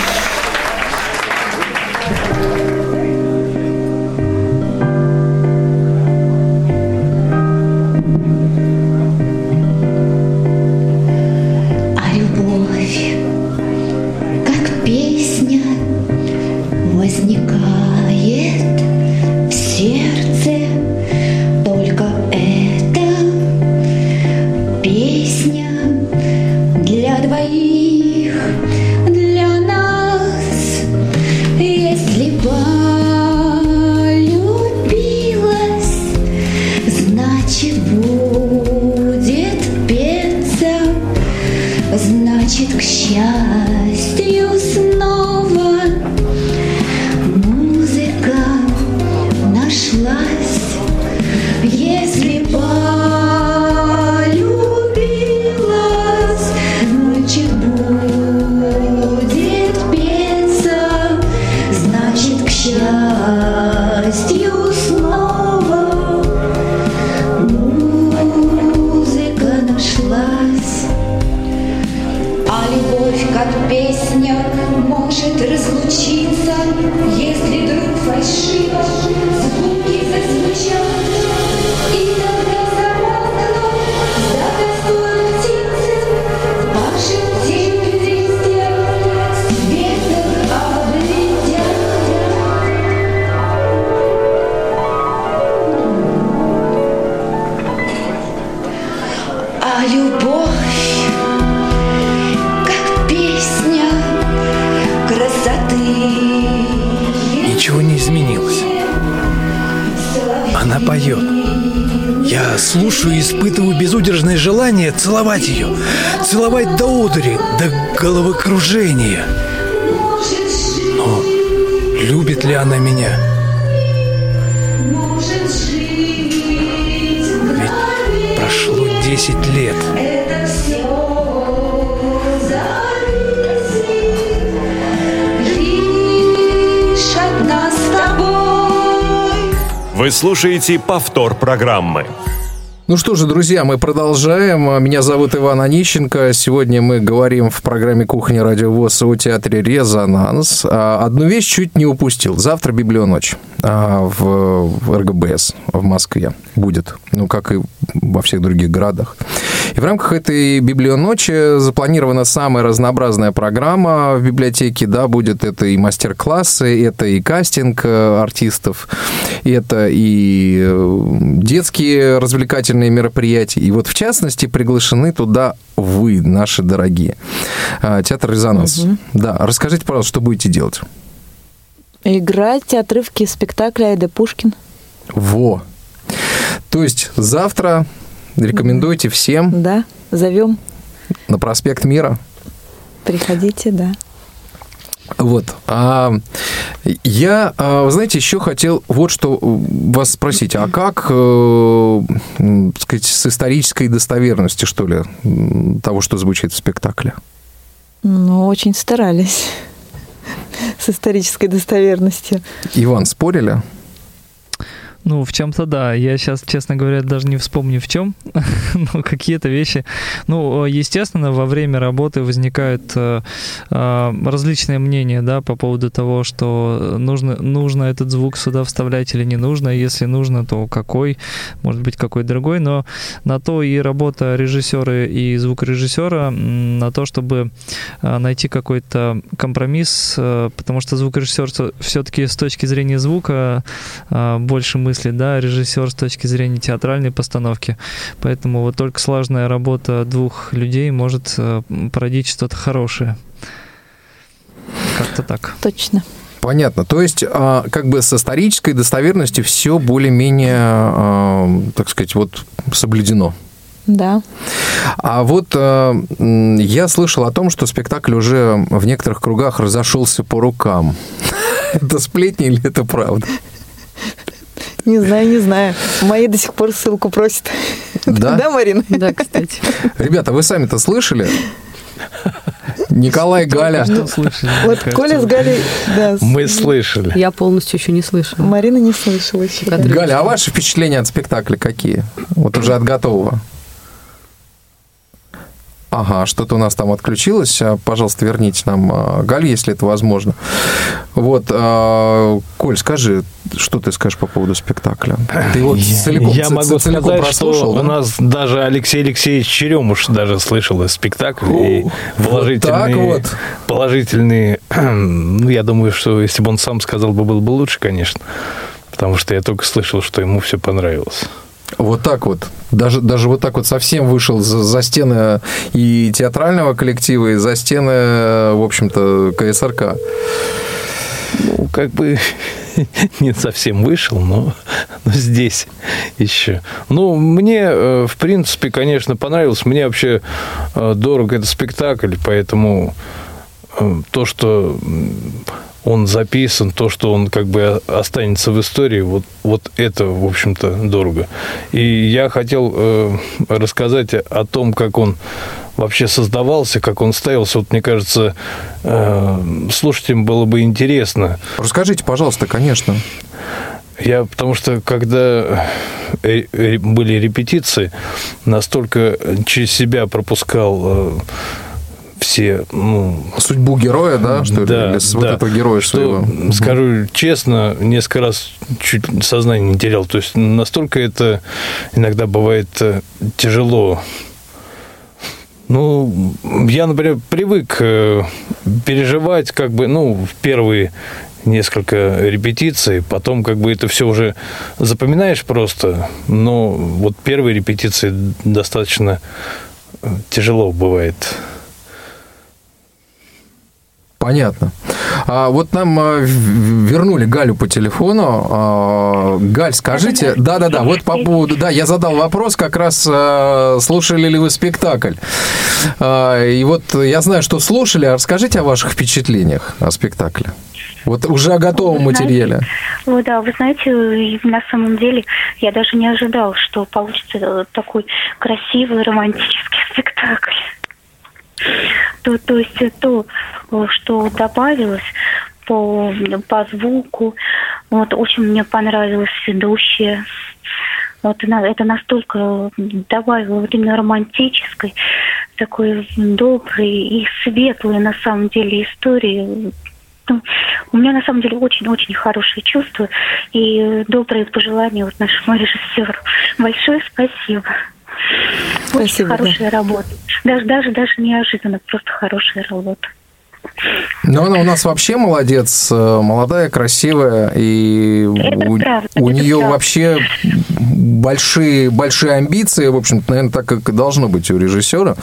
Целовать до одури, до головокружения. Но любит ли она меня? Ведь прошло 10 лет. Вы слушаете повтор программы. Ну что же, друзья, мы продолжаем. Меня зовут Иван Онищенко. Сегодня мы говорим в программе «Кухня Радио ВОЗ» о театре «Резонанс». А, Одну вещь чуть не упустил. Завтра «Библионочь» а, в РГБС в Москве будет. Ну, как и во всех других городах. И в рамках этой библионочи запланирована самая разнообразная программа в библиотеке. Да, будет это и мастер-классы, это и кастинг э, артистов, это и э, детские развлекательные мероприятия. И вот, в частности, приглашены туда вы, наши дорогие. А, Театр «Резонанс». Мгм. Да, расскажите, пожалуйста, что будете делать? Играть отрывки спектакля Айда Пушкин. Во! То есть завтра рекомендуйте всем Да, зовем. на проспект Мира. Приходите, да. Вот. А я, а, вы знаете, еще хотел вот что вас спросить. А как, э, так сказать, с исторической достоверностью, что ли, того, что звучит в спектакле? Ну, очень старались с исторической достоверностью. Иван, спорили? Ну, в чем-то да. Я сейчас, честно говоря, даже не вспомню в чем, но какие-то вещи. Ну, естественно, во время работы возникают э, э, различные мнения, да, по поводу того, что нужно, нужно этот звук сюда вставлять или не нужно. Если нужно, то какой, может быть, какой другой. Но на то и работа режиссера и звукорежиссера, на то, чтобы э, найти какой-то компромисс, э, потому что звукорежиссер все-таки с точки зрения звука э, больше мыслит, да, режиссер с точки зрения театральной постановки. Поэтому вот только слаженная работа двух людей может э, породить что-то хорошее. Как-то так. Точно. Понятно. То есть, а, как бы с исторической достоверностью все более-менее, а, так сказать, вот соблюдено. Да. А вот э, я слышал о том, что спектакль уже в некоторых кругах разошелся по рукам. Это сплетни или это правда? Не знаю, не знаю. Мои до сих пор ссылку просят. Да? Да, Марина? Да, кстати. Ребята, вы сами-то слышали? Николай Галя. Вот Коля с Галей, да. с- Мы слышали. Я полностью еще не слышала. Марина не слышала еще. да. Галя, а ваши впечатления от спектакля какие? Вот уже от готового. Ага, что-то у нас там отключилось. А, Пожалуйста, верните нам а, Галь, если это возможно. Вот, а, Коль, скажи, что ты скажешь по поводу спектакля? Ты его целиком, Я ц- могу целиком сказать, прослушал, что да? у нас даже Алексей Алексеевич Черемуш даже слышал из спектакля. И вот положительные, так вот. положительные, ну, я думаю, что если бы он сам сказал бы, было бы лучше, конечно. Потому что я только слышал, что ему все понравилось. Вот так вот. Даже, даже вот так вот совсем вышел за, за стены и театрального коллектива, и за стены, в общем-то, КСРК. Ну, как бы не совсем вышел, но, но здесь еще. Ну, мне, э, в принципе, конечно, понравилось. Мне вообще э, дорог этот спектакль, поэтому э, то, что он записан, то, что он как бы останется в истории, вот, вот это, в общем-то, дорого. И я хотел э, рассказать о том, как он вообще создавался, как он ставился. Вот мне кажется, э, слушателям было бы интересно. Расскажите, пожалуйста, конечно. Я, потому что когда э, э, были репетиции, настолько через себя пропускал э, все, ну, Судьбу героя, да, что ли? да, Или с- вот да. этого героя Что, своего? Скажу честно, несколько раз чуть сознание не терял. То есть настолько это иногда бывает э, тяжело. Ну, я, например, привык э, переживать, как бы, ну, в первые несколько репетиций, потом как бы это все уже запоминаешь просто, но вот первые репетиции достаточно тяжело бывает. Понятно. А вот нам а, вернули Галю по телефону. А, Галь, скажите, да-да-да, вот по поводу, да, я задал вопрос, как раз а, слушали ли вы спектакль. И вот я знаю, что слушали, а расскажите о ваших впечатлениях о спектакле. Вот уже о готовом Вы знаете, материале. О, да, вы знаете, на самом деле я даже не ожидал, что получится такой красивый романтический спектакль. То, то есть то, э, что добавилось по, по звуку, вот очень мне понравилось ведущее. Вот это настолько добавило именно романтической, такой доброй и светлой на самом деле истории. Ну, у меня на самом деле очень-очень хорошие чувства и добрые пожелания вот нашему режиссеру. Большое спасибо. Очень Спасибо, да. хорошая работа. Даже, даже, даже неожиданно, просто хорошая работа. Но она у нас вообще молодец, э, молодая, красивая, и Это у, правда, у нее правда. вообще большие, большие амбиции, в общем-то, наверное, так, как и должно быть у режиссера.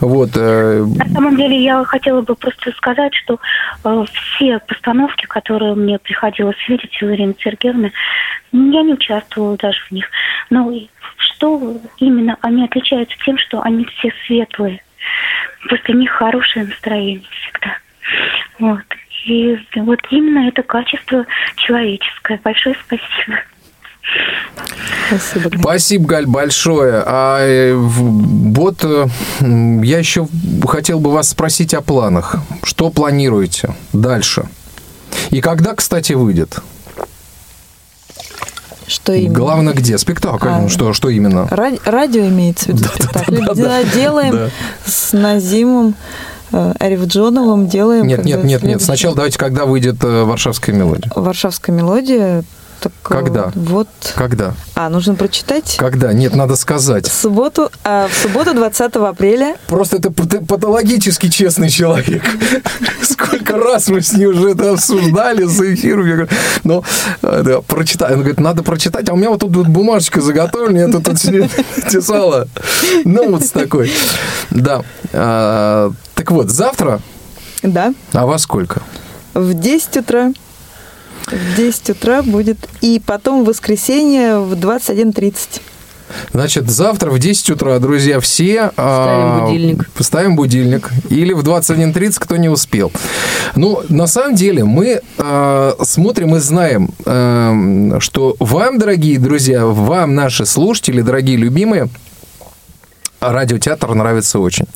Вот. э, На самом деле я хотела бы просто сказать, что э, все постановки, которые мне приходилось видеть у Ирины Сергеевны, я не участвовала даже в них. Но и что именно они отличаются тем, что они все светлые. После них хорошее настроение всегда. Вот. И вот именно это качество человеческое. Большое спасибо. Спасибо. Спасибо, Галь, большое. А э, вот э, я еще хотел бы вас спросить о планах. Что планируете дальше? И когда, кстати, выйдет? Что именно? Главное, где? Спектакль. А, Ну, что, что именно? Ра- радио имеется в виду спектакль. Да, делаем да. с Назимом э, Арифджоновым, делаем... Нет, нет, нет, нет. Сначала давайте, когда выйдет э, Варшавская мелодия? Варшавская мелодия. Так, э, Когда? Вот. Когда? А, нужно прочитать? Когда? Нет, надо сказать. В субботу, а, в субботу 20 апреля. Просто это пат- патологически честный человек. Сколько раз мы с ней уже это обсуждали за эфиром. Я говорю, ну, э, да, прочитай. Он говорит, надо прочитать. А у меня вот тут вот бумажечка заготовлена, я тут писала. Ну, вот с такой. Да. А, Так вот, завтра, Да, а во сколько? в 10 утра. В 10 утра будет. И потом в воскресенье в 21.30. Значит, завтра в 10 утра, друзья, все... а, будильник. Ставим будильник. Или в 21.30, кто не успел. Ну, на самом деле, мы а, смотрим и знаем, а, что вам, дорогие друзья, вам, наши слушатели, дорогие любимые, радиотеатр нравится очень.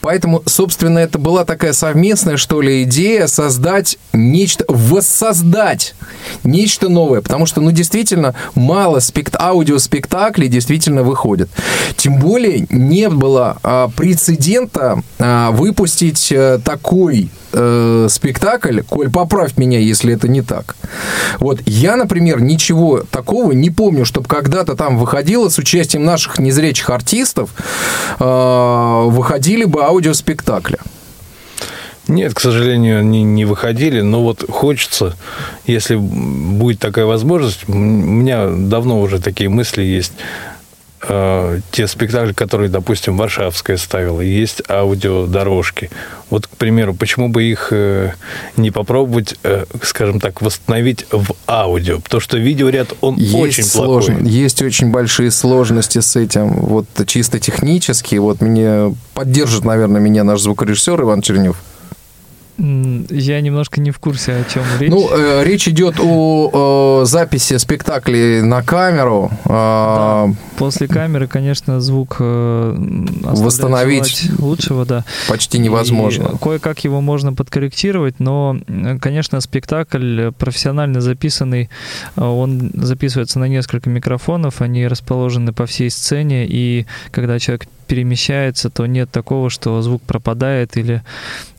Поэтому, собственно, это была такая совместная, что ли, идея создать нечто, воссоздать нечто новое. Потому что, ну, действительно, мало спект... аудиоспектаклей действительно выходит. Тем более не было а, прецедента а, выпустить а, такой э, спектакль, Коль, поправь меня, если это не так. Вот я, например, ничего такого не помню, чтобы когда-то там выходило с участием наших незрячих артистов, э, выходили бы аудиоспектакли. Нет, к сожалению, они не выходили, но вот хочется, если будет такая возможность, у меня давно уже такие мысли есть, э, те спектакли, которые, допустим, Варшавская ставила, есть аудиодорожки. Вот, к примеру, почему бы их э, не попробовать, э, скажем так, восстановить в аудио? Потому что видеоряд, он Есть очень сложно, плохой. есть очень большие сложности с этим, вот чисто технически. Вот мне поддержит, наверное, меня наш звукорежиссер Иван Чернев. Я немножко не в курсе, о чем речь. Ну, э, речь идет о, э, записи спектаклей на камеру. А, После камеры, конечно, звук э, Восстановить лучшего, да. почти невозможно. Кое-как его можно подкорректировать, но, э, конечно, спектакль профессионально записанный, э, он записывается на несколько микрофонов, они расположены по всей сцене, и когда человек перемещается, то нет такого, что звук пропадает или,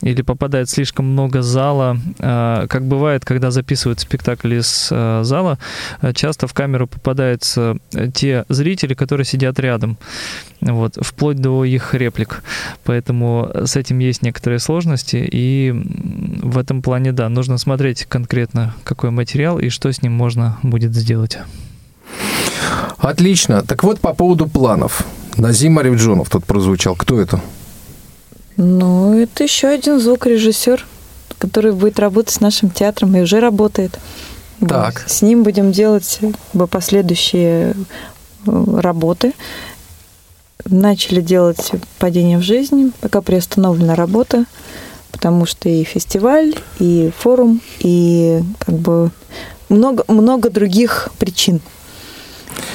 или попадает слишком много зала. А, Как бывает, когда записывают спектакль из э, зала, э, часто в камеру попадаются э, те зрители, которые сидят рядом, вот, вплоть до их реплик. Поэтому с этим есть некоторые сложности, и в этом плане, да, нужно смотреть конкретно, какой материал и что с ним можно будет сделать. Отлично. Так вот, по поводу планов. Назим Арифджонов тут прозвучал. Кто это? Ну, это еще один звукорежиссер, который будет работать с нашим театром и уже работает. Так. С ним будем делать бы, последующие э, работы. Начали делать «Падение в жизнь», пока приостановлена работа, потому что и фестиваль, и форум, и как бы много, много других причин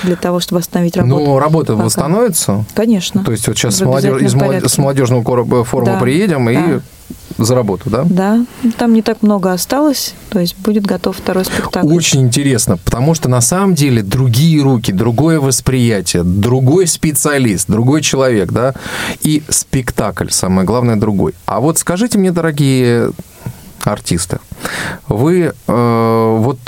для того, чтобы остановить работу. Ну, работа Пока. восстановится? Конечно. То есть вот сейчас с, молодежь- из обязательном молод- порядке. с молодежного кор- форума Да, приедем и да. за работу, да? Да, там не так много осталось, то есть будет готов второй спектакль. Очень интересно, потому что на самом деле другие руки, другое восприятие, другой специалист, другой человек, да, и спектакль, самое главное, другой. А вот скажите мне, дорогие артисты, вы э, вот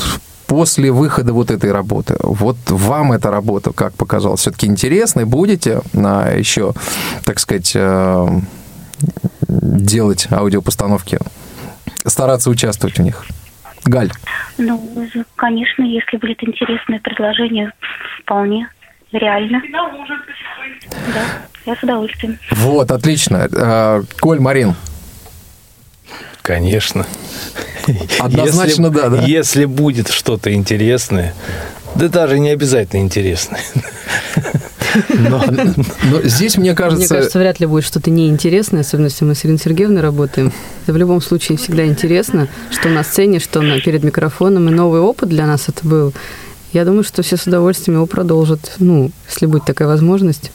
после выхода вот этой работы, вот вам эта работа, как показалось, все-таки интересной, будете на еще, так сказать, э, делать аудиопостановки, стараться участвовать в них? Галь. Ну, конечно, если будет интересное предложение, вполне реально. Да, я с удовольствием. Вот, отлично. Э, Коль, Марин. Конечно. Однозначно, Если- да, да. Если будет что-то интересное, да даже не обязательно интересное. Но, но здесь, мне кажется... Мне кажется, вряд ли будет что-то неинтересное, особенно если мы с Ириной Сергеевной работаем. Это в любом случае всегда интересно, что на сцене, что на, перед микрофоном. И новый опыт для нас это был. Я думаю, что все с удовольствием его продолжат, ну, если будет такая возможность.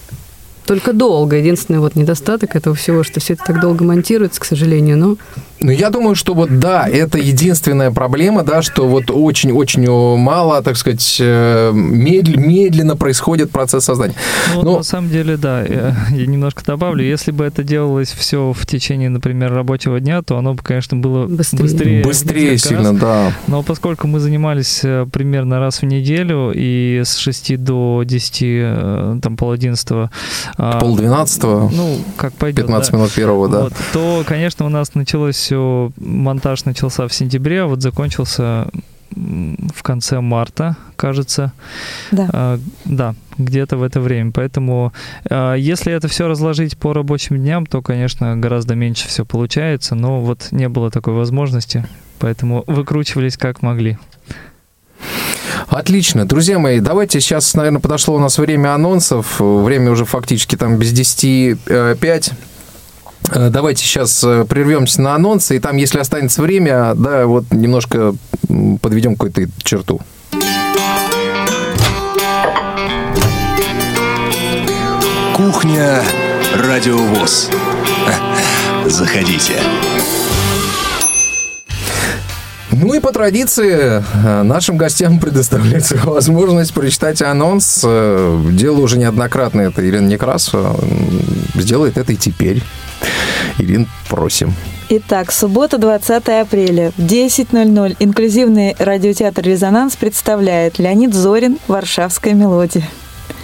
Только долго. Единственный вот недостаток этого всего, что все это так долго монтируется, к сожалению, но Ну, я думаю, что вот да, это единственная проблема, да, что вот очень-очень мало, так сказать, э, медл- медленно происходит процесс создания. Ну, на самом деле, да, я, я немножко добавлю. Если бы это делалось все в течение, например, рабочего дня, то оно бы, конечно, было Быстрее. быстрее. Быстрее сильно, раз. да. Но поскольку мы занимались э, примерно раз в неделю и с 6 до 10, э, там, пол одиннадцатого... а, Пол двенадцатого, Ну, как пойдет, 15 да. минут первого, да. Вот, то, конечно, у нас началось все, монтаж начался в сентябре, а вот закончился в конце марта, кажется. Да. А, да, где-то в это время. Поэтому, а, если это все разложить по рабочим дням, то, конечно, гораздо меньше все получается, но вот не было такой возможности, поэтому выкручивались как могли. Отлично. Друзья мои, давайте сейчас, наверное, подошло у нас время анонсов. Время уже фактически там без 10 э, 5. Э, Давайте сейчас э, прервемся на анонсы, и там, если останется время, да, вот немножко подведем какую-то черту. Кухня Радиовоз. Заходите. Ну и по традиции э, нашим гостям предоставляется возможность прочитать анонс. Дело уже неоднократно это Ирина Некрасова. Сделает это и теперь. Ирин, просим. Итак, суббота, 20 апреля, в 10.00 инклюзивный радиотеатр «Резонанс» представляет Леонид Зорин «Варшавская мелодия».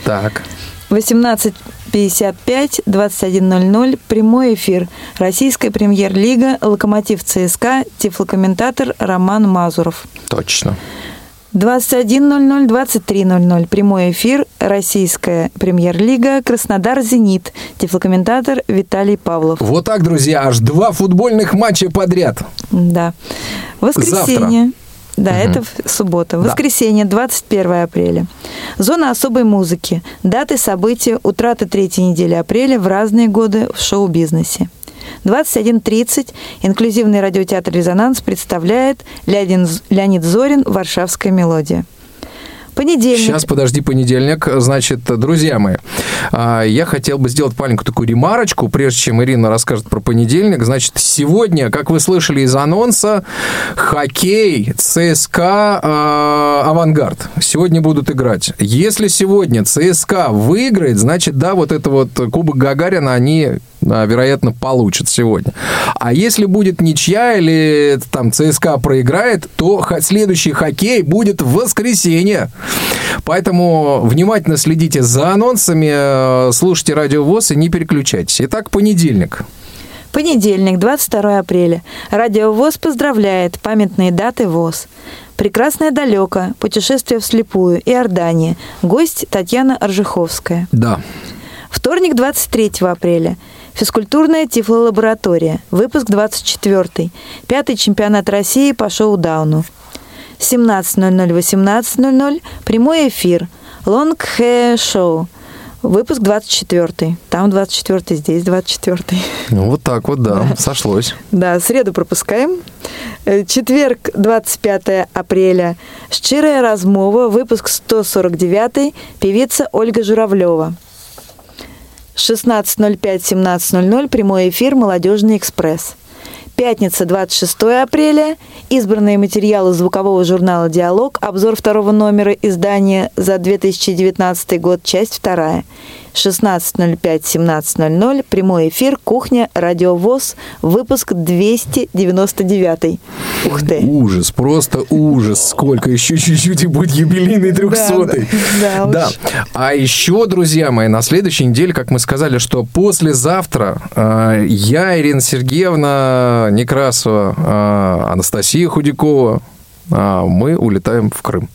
Так. 18.55, 21.00, прямой эфир. Российская премьер-лига, Локомотив ЦСКА, тифлокомментатор Роман Мазуров. Точно. 21.00, 23.00, прямой эфир, Российская премьер-лига, Краснодар «Зенит», тифлокомментатор Виталий Павлов. Вот так, друзья, аж два футбольных матча подряд. Да. Воскресенье. Да, это в- суббота. Воскресенье, 21 апреля. Зона особой музыки. Даты, события, утраты третьей недели апреля в разные годы в шоу-бизнесе. 21.30 инклюзивный радиотеатр «Резонанс» представляет Леонид Зорин «Варшавская мелодия». Понедельник. Сейчас, подожди, понедельник. Значит, друзья мои, а, я хотел бы сделать маленькую такую ремарочку, прежде чем Ирина расскажет про понедельник. Значит, сегодня, как вы слышали из анонса, хоккей, ЦСКА, а, Авангард. Сегодня будут играть. Если сегодня ЦСКА выиграет, значит, да, вот это вот Кубок Гагарина они вероятно, получат сегодня. А если будет ничья или там ЦСКА проиграет, то следующий хоккей будет в воскресенье. Поэтому внимательно следите за анонсами, э, слушайте Радио ВОЗ и не переключайтесь. Итак, понедельник. Понедельник, 22 апреля. Радио ВОЗ поздравляет памятные даты ВОЗ. Прекрасное далеко, путешествие вслепую, Иордания. Гость Татьяна Аржиховская. Да. Вторник, 23 апреля. Физкультурная тифлолаборатория. Выпуск 24. Пятый чемпионат России по шоу-дауну. 17.00, 18.00. Прямой эфир. Long Hair Show. Выпуск 24. Там 24, здесь 24. Ну, вот так вот, да, сошлось. Да, среду пропускаем. Э, Четверг, 25 апреля. Щирая размова, выпуск 149, певица Ольга Журавлева. 16.05-17.00, прямой эфир «Молодежный экспресс». Пятница, 26 апреля. Избранные материалы звукового журнала «Диалог». Обзор второго номера издания за 2019 год, часть вторая. 16.05-17.00. Прямой эфир «Кухня. Радиовоз». Выпуск 299. Ух ты. Ужас, просто ужас. Сколько еще чуть-чуть и будет юбилейный трехсотый. Да, Да. А еще, друзья мои, на следующей неделе, как мы сказали, что послезавтра э, я, Ирина Сергеевна Некрасова, э, Анастасия Худякова, э, мы улетаем в Крым.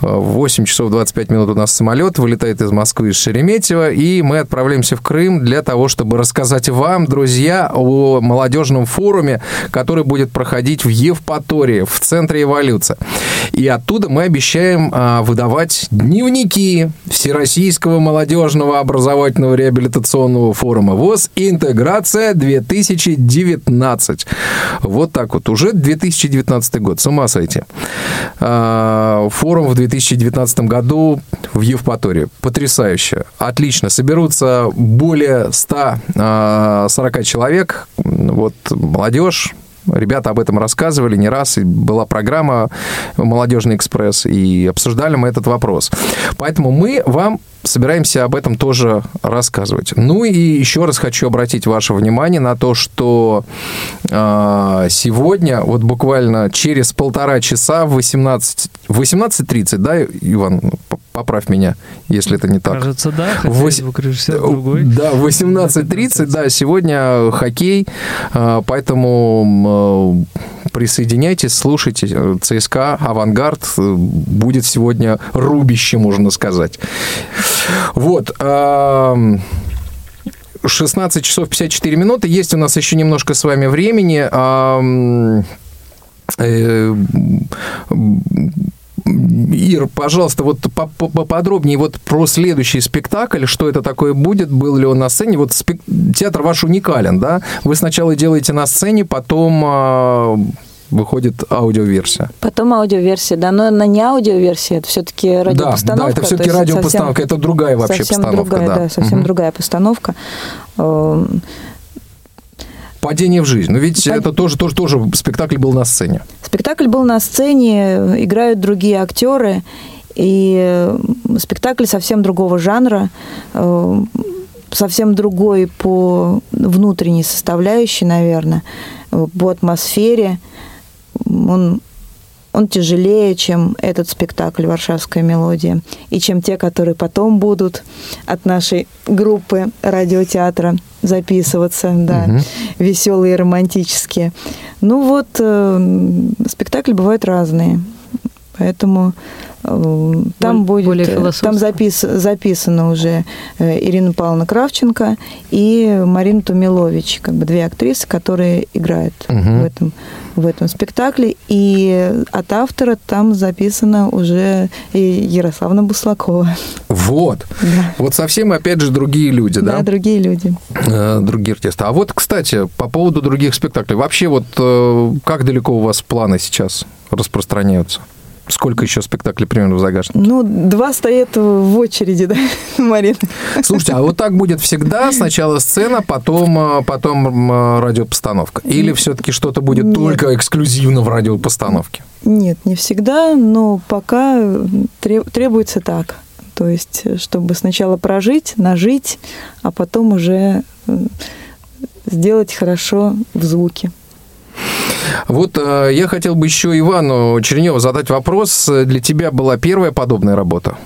В 8 часов 25 минут у нас самолет вылетает из Москвы, из Шереметьево, и мы отправляемся в Крым для того, чтобы рассказать вам, друзья, о молодежном форуме, который будет проходить в Евпатории, в центре эволюции. И оттуда мы обещаем а, выдавать дневники Всероссийского молодежного образовательного реабилитационного форума ВОЗ «Интеграция 2019». Вот так вот. Уже 2019 год. С ума сойти. А, Форум в 2019 году в Евпатории. Потрясающе. Отлично. Соберутся более 140 человек. Вот молодежь, Ребята об этом рассказывали не раз, и была программа «Молодежный экспресс», и обсуждали мы этот вопрос. Поэтому мы вам собираемся об этом тоже рассказывать. Ну и еще раз хочу обратить ваше внимание на то, что э, сегодня, вот буквально через полтора часа в 18, 18.30, да, Иван, поправь меня, если это не так. Кажется, да, хотя Вось- звукорежиссер другой. Да, в 18.30, да, сегодня хоккей, э, поэтому э, присоединяйтесь, слушайте. Э, ЦСКА, «Авангард» э, будет сегодня рубище, можно сказать. Вот. эм, 16 часов 54 минуты. Есть у нас еще немножко с вами времени. Э, Ир, пожалуйста, вот по- по- поподробнее вот про следующий спектакль, что это такое будет, был ли он на сцене. Вот спек- театр ваш уникален, да? Вы сначала делаете на сцене, потом а, выходит аудиоверсия. Потом аудиоверсия, да, но она не аудиоверсия, это все-таки радиопостановка. да, это то всё-таки есть радиопостановка, совсем- это другая вообще совсем постановка, другая, да. да, совсем Мгм. другая постановка. Эм, Падение в жизнь. Но ведь это тоже, тоже, тоже спектакль был на сцене. Спектакль был на сцене, играют другие актеры, и э, спектакль совсем другого жанра, э, совсем другой по внутренней составляющей, наверное, э, по атмосфере. Он, он тяжелее, чем этот спектакль «Варшавская мелодия», и чем те, которые потом будут от нашей группы радиотеатра записываться, да, Мгм. веселые романтические. Ну вот, э, спектакли бывают разные, поэтому э, там будет, более э, там запис, записана уже э, Ирина Павловна Кравченко и Марина Тумилович, как бы две актрисы, которые играют Мгм. в этом в этом спектакле, и от автора там записана уже и Ярославна Буслакова. Вот. Вот совсем, опять же, другие люди, да? Да, другие люди. Другие артисты. А вот, кстати, по поводу других спектаклей. Вообще, вот как далеко у вас планы сейчас распространяются? Сколько еще спектаклей примерно в загашнике? Ну, два стоят в очереди, да, Марина? Слушайте, а вот так будет всегда? Сначала сцена, потом, э, потом э, радиопостановка? Или все-таки что-то будет Нет. только эксклюзивно в радиопостановке? Нет, не всегда, но пока треб- требуется так. То есть, чтобы сначала прожить, нажить, а потом уже э, сделать хорошо в звуке. Вот э, я хотел бы еще Ивану Черневу задать вопрос. Для тебя была первая подобная работа?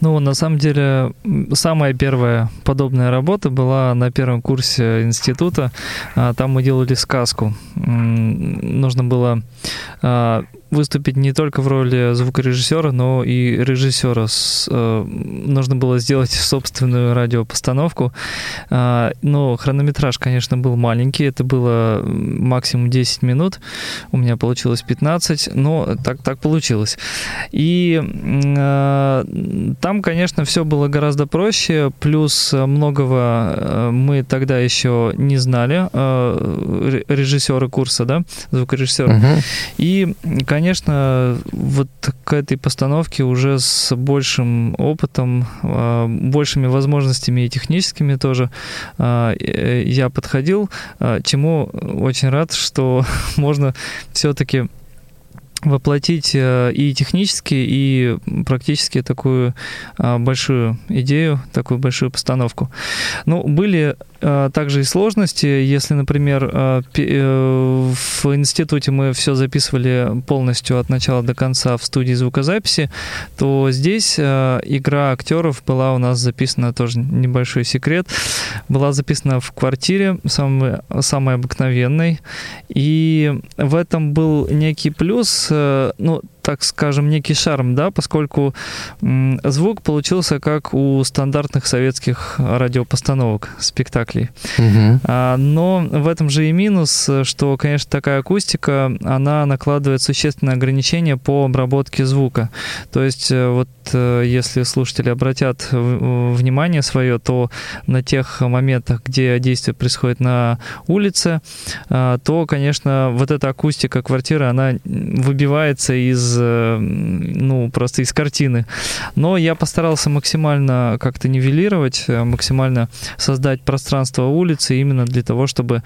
Ну, на самом деле, самая первая подобная работа была на первом курсе института. А, Там мы делали сказку. Нужно было а, выступить не только в роли звукорежиссера, но и режиссера. С, э, нужно было сделать собственную радиопостановку. Э, но хронометраж, конечно, был маленький. Это было максимум 10 минут. У меня получилось 15, но так, так получилось. И э, там, конечно, все было гораздо проще. Плюс многого э, мы тогда еще не знали. Э, режиссеры курса, да, звукорежиссера. Угу. И, конечно, вот к этой постановке уже с большим опытом, а, большими возможностями и техническими тоже а, я подходил, а, чему очень рад, что можно все-таки воплотить э, и технически, и практически такую большую идею, такую большую постановку. Ну, были а, также и сложности. Если, например, а, э, в институте мы все записывали полностью от начала до конца в студии звукозаписи, то здесь а, игра актеров была у нас записана, тоже небольшой секрет, была записана в квартире, самой, самой обыкновенной. И в этом был некий плюс, ну, так скажем, некий шарм, да, поскольку звук получился как у стандартных советских радиопостановок, спектаклей. Угу. Но в этом же и минус, что, конечно, такая акустика, она накладывает существенные ограничения по обработке звука. То есть э, вот э, если слушатели обратят внимание свое, то на тех моментах, где действие происходит на улице, а, то, конечно, вот эта акустика квартиры, она выбивается из Э, ну, просто из картины. Но я постарался максимально как-то нивелировать, э, максимально создать пространство улицы именно для того, чтобы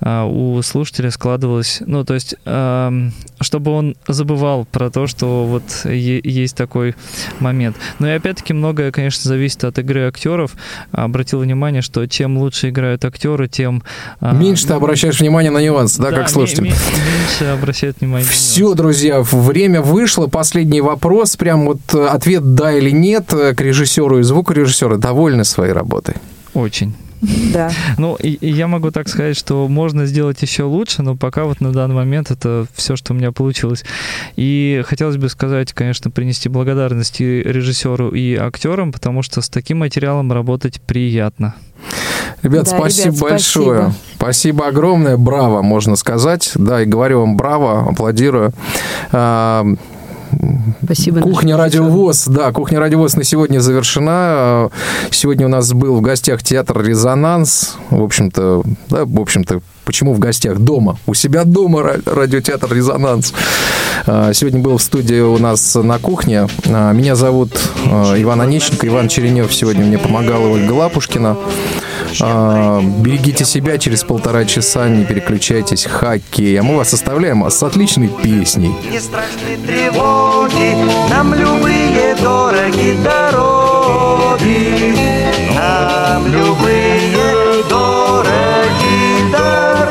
э, у слушателя складывалось, ну, то есть, эм, чтобы он забывал про то, что вот есть такой момент. Но и опять-таки многое, конечно, зависит от игры актеров. Обратил внимание, что чем лучше играют актеры, тем... Меньше ты обращаешь внимание на нюансы, да, да как слушатель? Меньше обращает внимание. Все, друзья, время вышло. Последний вопрос. Прям вот э, ответ да или нет к режиссеру и звукорежиссеру. Довольны своей работой? Очень. Да. Ну, и, и я могу так сказать, что можно сделать еще лучше, но пока вот на данный момент это все, что у меня получилось. И хотелось бы сказать, конечно, принести благодарность и режиссеру, и актерам, потому что с таким материалом работать приятно. Ребят, да, спасибо ребят, большое. Спасибо. спасибо огромное. Браво, можно сказать. Да, и говорю вам браво, аплодирую. Спасибо. Кухня Радиовоз, да, Кухня Радиовоз на сегодня завершена. Сегодня у нас был в гостях театр «Резонанс». В общем-то, да, в общем-то, Почему в гостях? Дома. У себя дома радиотеатр «Резонанс». А, сегодня был в студии у нас на кухне. А, меня зовут а, Иван Онищенко. Иван Черенев сегодня мне помогал Ольга Лапушкина. Берегите себя через полтора часа, не переключайтесь. Хоккей. А мы вас оставляем с отличной песней. Не страшны тревоги, нам любые дороги дороги. Нам любые дороги дороги.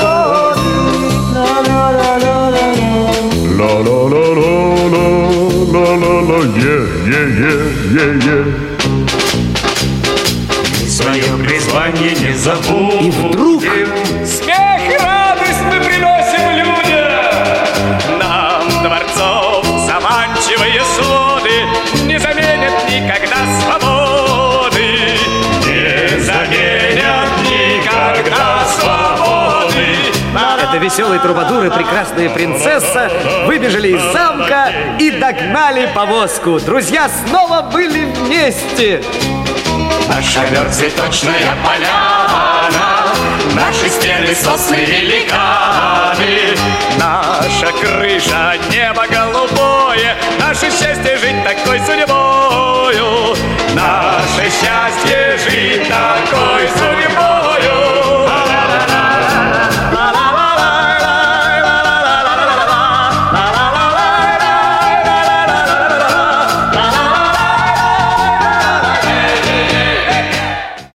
Свое призвание не забудем. И вдруг... Смех и радость мы приносим людям. Нам дворцов заманчивые своды не заменят никогда свободы. Не заменят никогда свободы. Это веселые трубадуры, прекрасная принцесса выбежали из замка и догнали повозку. Друзья снова были вместе. Наш ковер цветочная поляна, Наши стены сосны великаны, Наша крыша небо голубое, Наше счастье жить такой судьбою, Наше счастье жить такой